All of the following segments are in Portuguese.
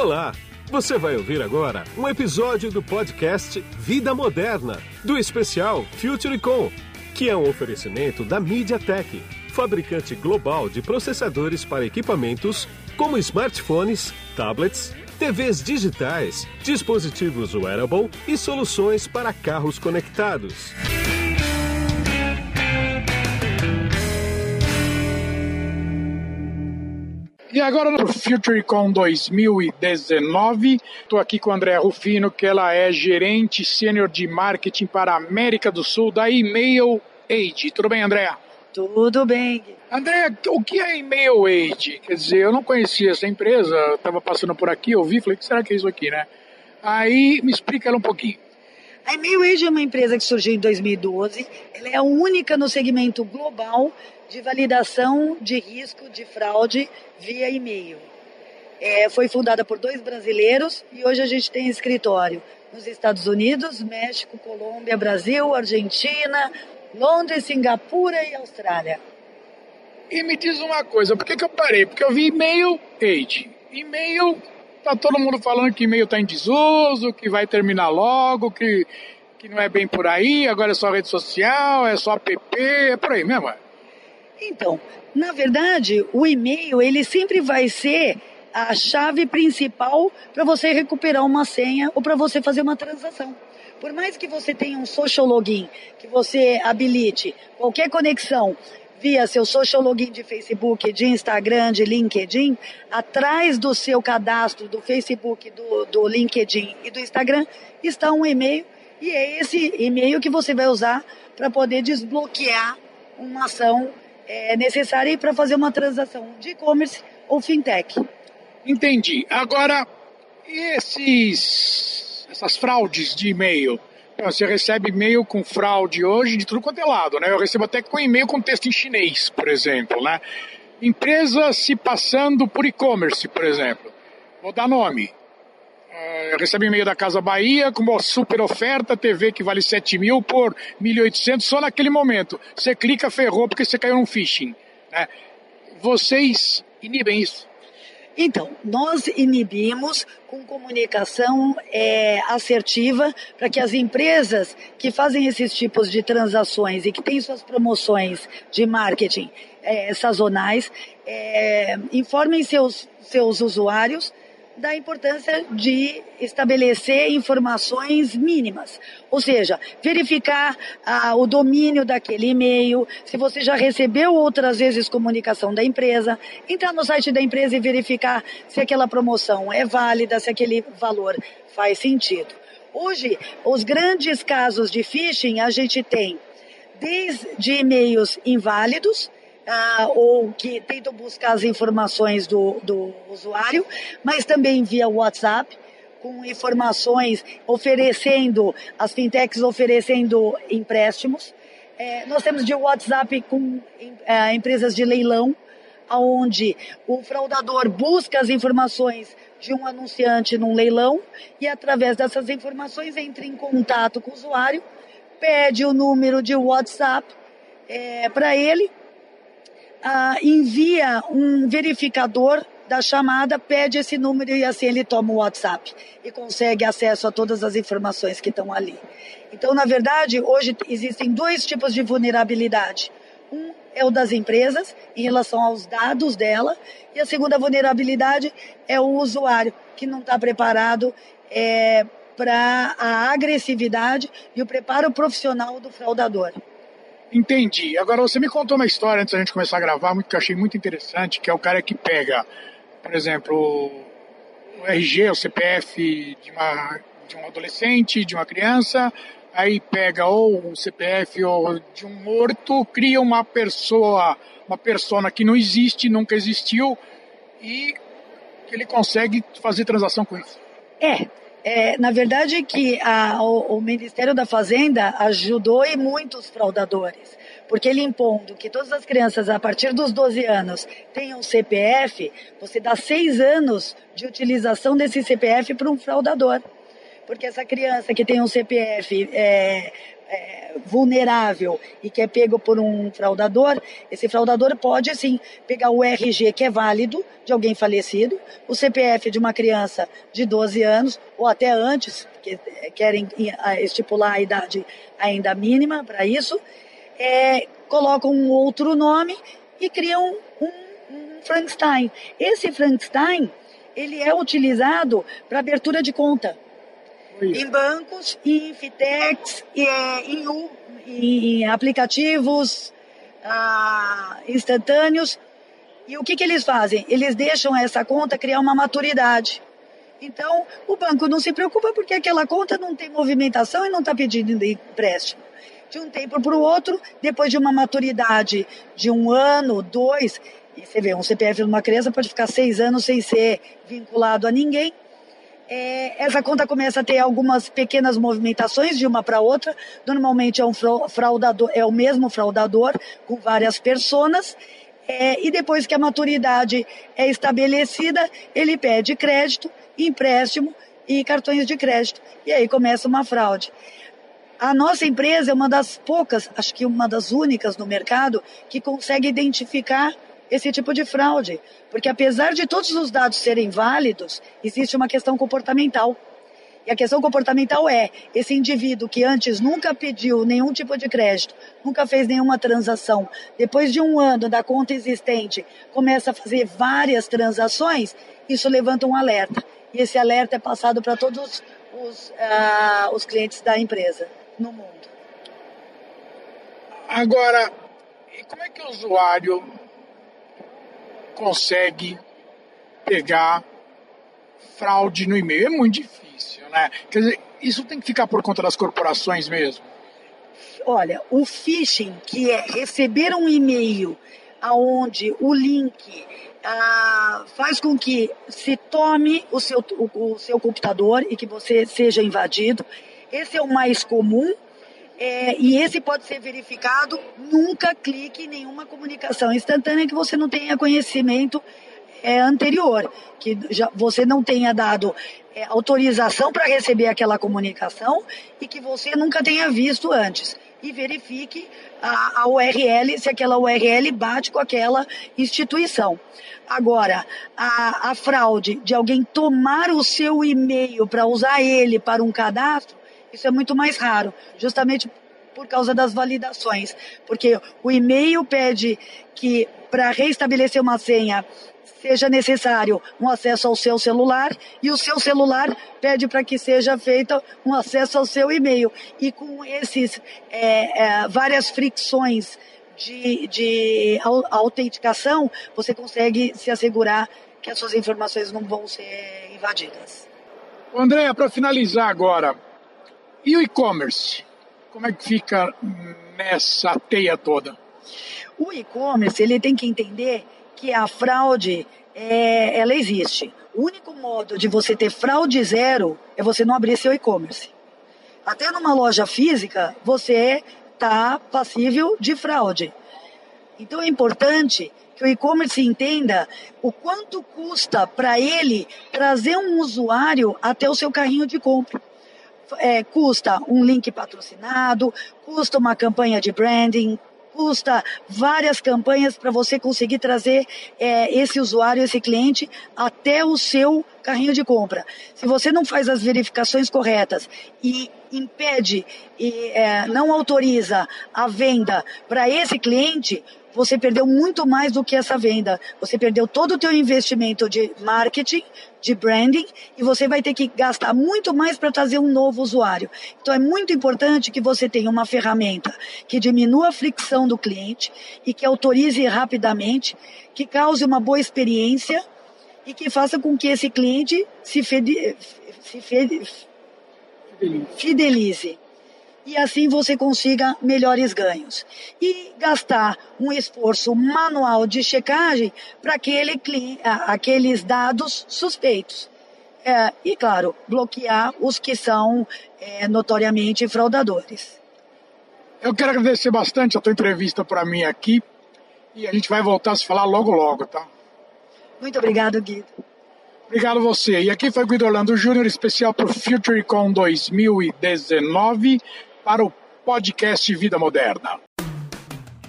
Olá! Você vai ouvir agora um episódio do podcast Vida Moderna, do especial FutureCon, que é um oferecimento da MediaTek, fabricante global de processadores para equipamentos como smartphones, tablets, TVs digitais, dispositivos wearable e soluções para carros conectados. E agora no FutureCon 2019, estou aqui com a Andréa Rufino, que ela é gerente sênior de marketing para a América do Sul da Email Age. Tudo bem, Andréa? Tudo bem. Andréa, o que é Email Age? Quer dizer, eu não conhecia essa empresa, estava passando por aqui, ouvi, falei, o que será que é isso aqui, né? Aí me explica ela um pouquinho. A Email Age é uma empresa que surgiu em 2012. Ela é a única no segmento global de validação de risco de fraude via e-mail. É, foi fundada por dois brasileiros e hoje a gente tem escritório nos Estados Unidos, México, Colômbia, Brasil, Argentina, Londres, Singapura e Austrália. E me diz uma coisa, por que, que eu parei? Porque eu vi e-mail age. E-mail, tá todo mundo falando que e-mail está em desuso, que vai terminar logo, que, que não é bem por aí, agora é só rede social, é só app, é por aí mesmo. Então, na verdade, o e-mail ele sempre vai ser a chave principal para você recuperar uma senha ou para você fazer uma transação. Por mais que você tenha um social login, que você habilite qualquer conexão via seu social login de Facebook, de Instagram, de LinkedIn, atrás do seu cadastro do Facebook, do, do LinkedIn e do Instagram está um e-mail e é esse e-mail que você vai usar para poder desbloquear uma ação é, necessária para fazer uma transação de e-commerce ou fintech. Entendi. Agora, esses, essas fraudes de e-mail? Você recebe e-mail com fraude hoje de tudo quanto é lado, né? Eu recebo até com e-mail com texto em chinês, por exemplo, né? Empresa se passando por e-commerce, por exemplo. Vou dar nome. Uh, recebe e-mail da Casa Bahia com uma super oferta, TV que vale 7 mil por 1.800 só naquele momento. Você clica, ferrou porque você caiu num phishing. Né? Vocês inibem isso? Então, nós inibimos com comunicação é, assertiva para que as empresas que fazem esses tipos de transações e que têm suas promoções de marketing é, sazonais é, informem seus, seus usuários da importância de estabelecer informações mínimas, ou seja, verificar ah, o domínio daquele e-mail, se você já recebeu outras vezes comunicação da empresa, entrar no site da empresa e verificar se aquela promoção é válida, se aquele valor faz sentido. Hoje, os grandes casos de phishing a gente tem desde e-mails inválidos, ah, ou que tentam buscar as informações do, do usuário, mas também via WhatsApp, com informações oferecendo, as fintechs oferecendo empréstimos. É, nós temos de WhatsApp com é, empresas de leilão, onde o fraudador busca as informações de um anunciante num leilão e através dessas informações entra em contato com o usuário, pede o número de WhatsApp é, para ele ah, envia um verificador da chamada, pede esse número e assim ele toma o WhatsApp e consegue acesso a todas as informações que estão ali. Então, na verdade, hoje existem dois tipos de vulnerabilidade. Um é o das empresas, em relação aos dados dela, e a segunda vulnerabilidade é o usuário, que não está preparado é, para a agressividade e o preparo profissional do fraudador. Entendi. Agora você me contou uma história antes da gente começar a gravar, que eu achei muito interessante, que é o cara que pega, por exemplo, o RG, o CPF de, uma, de um adolescente, de uma criança, aí pega ou um CPF ou de um morto, cria uma pessoa, uma persona que não existe, nunca existiu, e ele consegue fazer transação com isso. É, é, na verdade que a, o, o, Ministério da Fazenda ajudou e muitos fraudadores, porque ele impondo que todas as crianças a partir dos 12 anos tenham CPF, você dá seis anos de utilização desse CPF para um fraudador. Porque essa criança que tem um CPF é, é, vulnerável e que é pego por um fraudador, esse fraudador pode, assim, pegar o RG que é válido de alguém falecido, o CPF de uma criança de 12 anos, ou até antes, que querem estipular a idade ainda mínima para isso, é, colocam um outro nome e criam um, um Frankenstein. Esse Frankenstein, ele é utilizado para abertura de conta em bancos, em fintechs, em, em, aplicativos ah, instantâneos. E o que, que eles fazem? Eles deixam essa conta criar uma maturidade. Então, o banco não se preocupa porque aquela conta não tem movimentação e não está pedindo empréstimo. De um tempo para o outro, depois de uma maturidade de um ano, dois, e você vê, um CPF de uma criança pode ficar seis anos sem ser vinculado a ninguém, é, essa conta começa a ter algumas pequenas movimentações de uma para outra. Normalmente é um fraudador, é o mesmo fraudador com várias personas. É, e depois que a maturidade é estabelecida, ele pede crédito, empréstimo e cartões de crédito. E aí começa uma fraude. A nossa empresa é uma das poucas, acho que uma das únicas no mercado, que consegue identificar esse tipo de fraude. Porque apesar de todos os dados serem válidos, existe uma questão comportamental. E a questão comportamental é: esse indivíduo que antes nunca pediu nenhum tipo de crédito, nunca fez nenhuma transação, depois de um ano da conta existente, começa a fazer várias transações, isso levanta um alerta. E esse alerta é passado para todos os, uh, os clientes da empresa no mundo. Agora, como é que o usuário consegue pegar fraude no e-mail. É muito difícil, né? Quer dizer, isso tem que ficar por conta das corporações mesmo. Olha, o phishing, que é receber um e-mail aonde o link ah, faz com que se tome o seu, o, o seu computador e que você seja invadido. Esse é o mais comum é, e esse pode ser verificado, nunca clique em nenhuma comunicação instantânea que você não tenha conhecimento é, anterior, que já, você não tenha dado é, autorização para receber aquela comunicação e que você nunca tenha visto antes. E verifique a, a URL, se aquela URL bate com aquela instituição. Agora, a, a fraude de alguém tomar o seu e-mail para usar ele para um cadastro, isso é muito mais raro, justamente por causa das validações. Porque o e-mail pede que, para reestabelecer uma senha, seja necessário um acesso ao seu celular e o seu celular pede para que seja feito um acesso ao seu e-mail. E com esses é, é, várias fricções de, de autenticação, você consegue se assegurar que as suas informações não vão ser invadidas. Andréa, para finalizar agora, e o e-commerce? Como é que fica nessa teia toda? O e-commerce ele tem que entender que a fraude é, ela existe. O único modo de você ter fraude zero é você não abrir seu e-commerce. Até numa loja física você está passível de fraude. Então é importante que o e-commerce entenda o quanto custa para ele trazer um usuário até o seu carrinho de compra é, custa um link patrocinado, custa uma campanha de branding, custa várias campanhas para você conseguir trazer é, esse usuário, esse cliente, até o seu carrinho de compra. Se você não faz as verificações corretas e impede e é, não autoriza a venda para esse cliente, você perdeu muito mais do que essa venda. Você perdeu todo o teu investimento de marketing, de branding, e você vai ter que gastar muito mais para trazer um novo usuário. Então é muito importante que você tenha uma ferramenta que diminua a fricção do cliente e que autorize rapidamente, que cause uma boa experiência e que faça com que esse cliente se, fede, se fede, fidelize e assim você consiga melhores ganhos. E gastar um esforço manual de checagem para aquele, aqueles dados suspeitos. É, e, claro, bloquear os que são é, notoriamente fraudadores. Eu quero agradecer bastante a tua entrevista para mim aqui e a gente vai voltar a se falar logo, logo, tá? Muito obrigado, Guido. Obrigado você. E aqui foi Guido Orlando Júnior, especial para o FutureCon 2019 para o podcast Vida Moderna.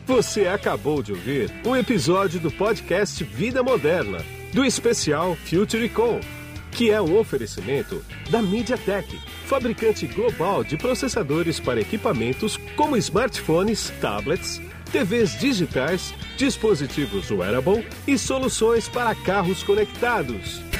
Você acabou de ouvir um episódio do podcast Vida Moderna, do especial FutureCon, que é um oferecimento da MediaTek, fabricante global de processadores para equipamentos como smartphones, tablets, TVs digitais, dispositivos wearable e soluções para carros conectados.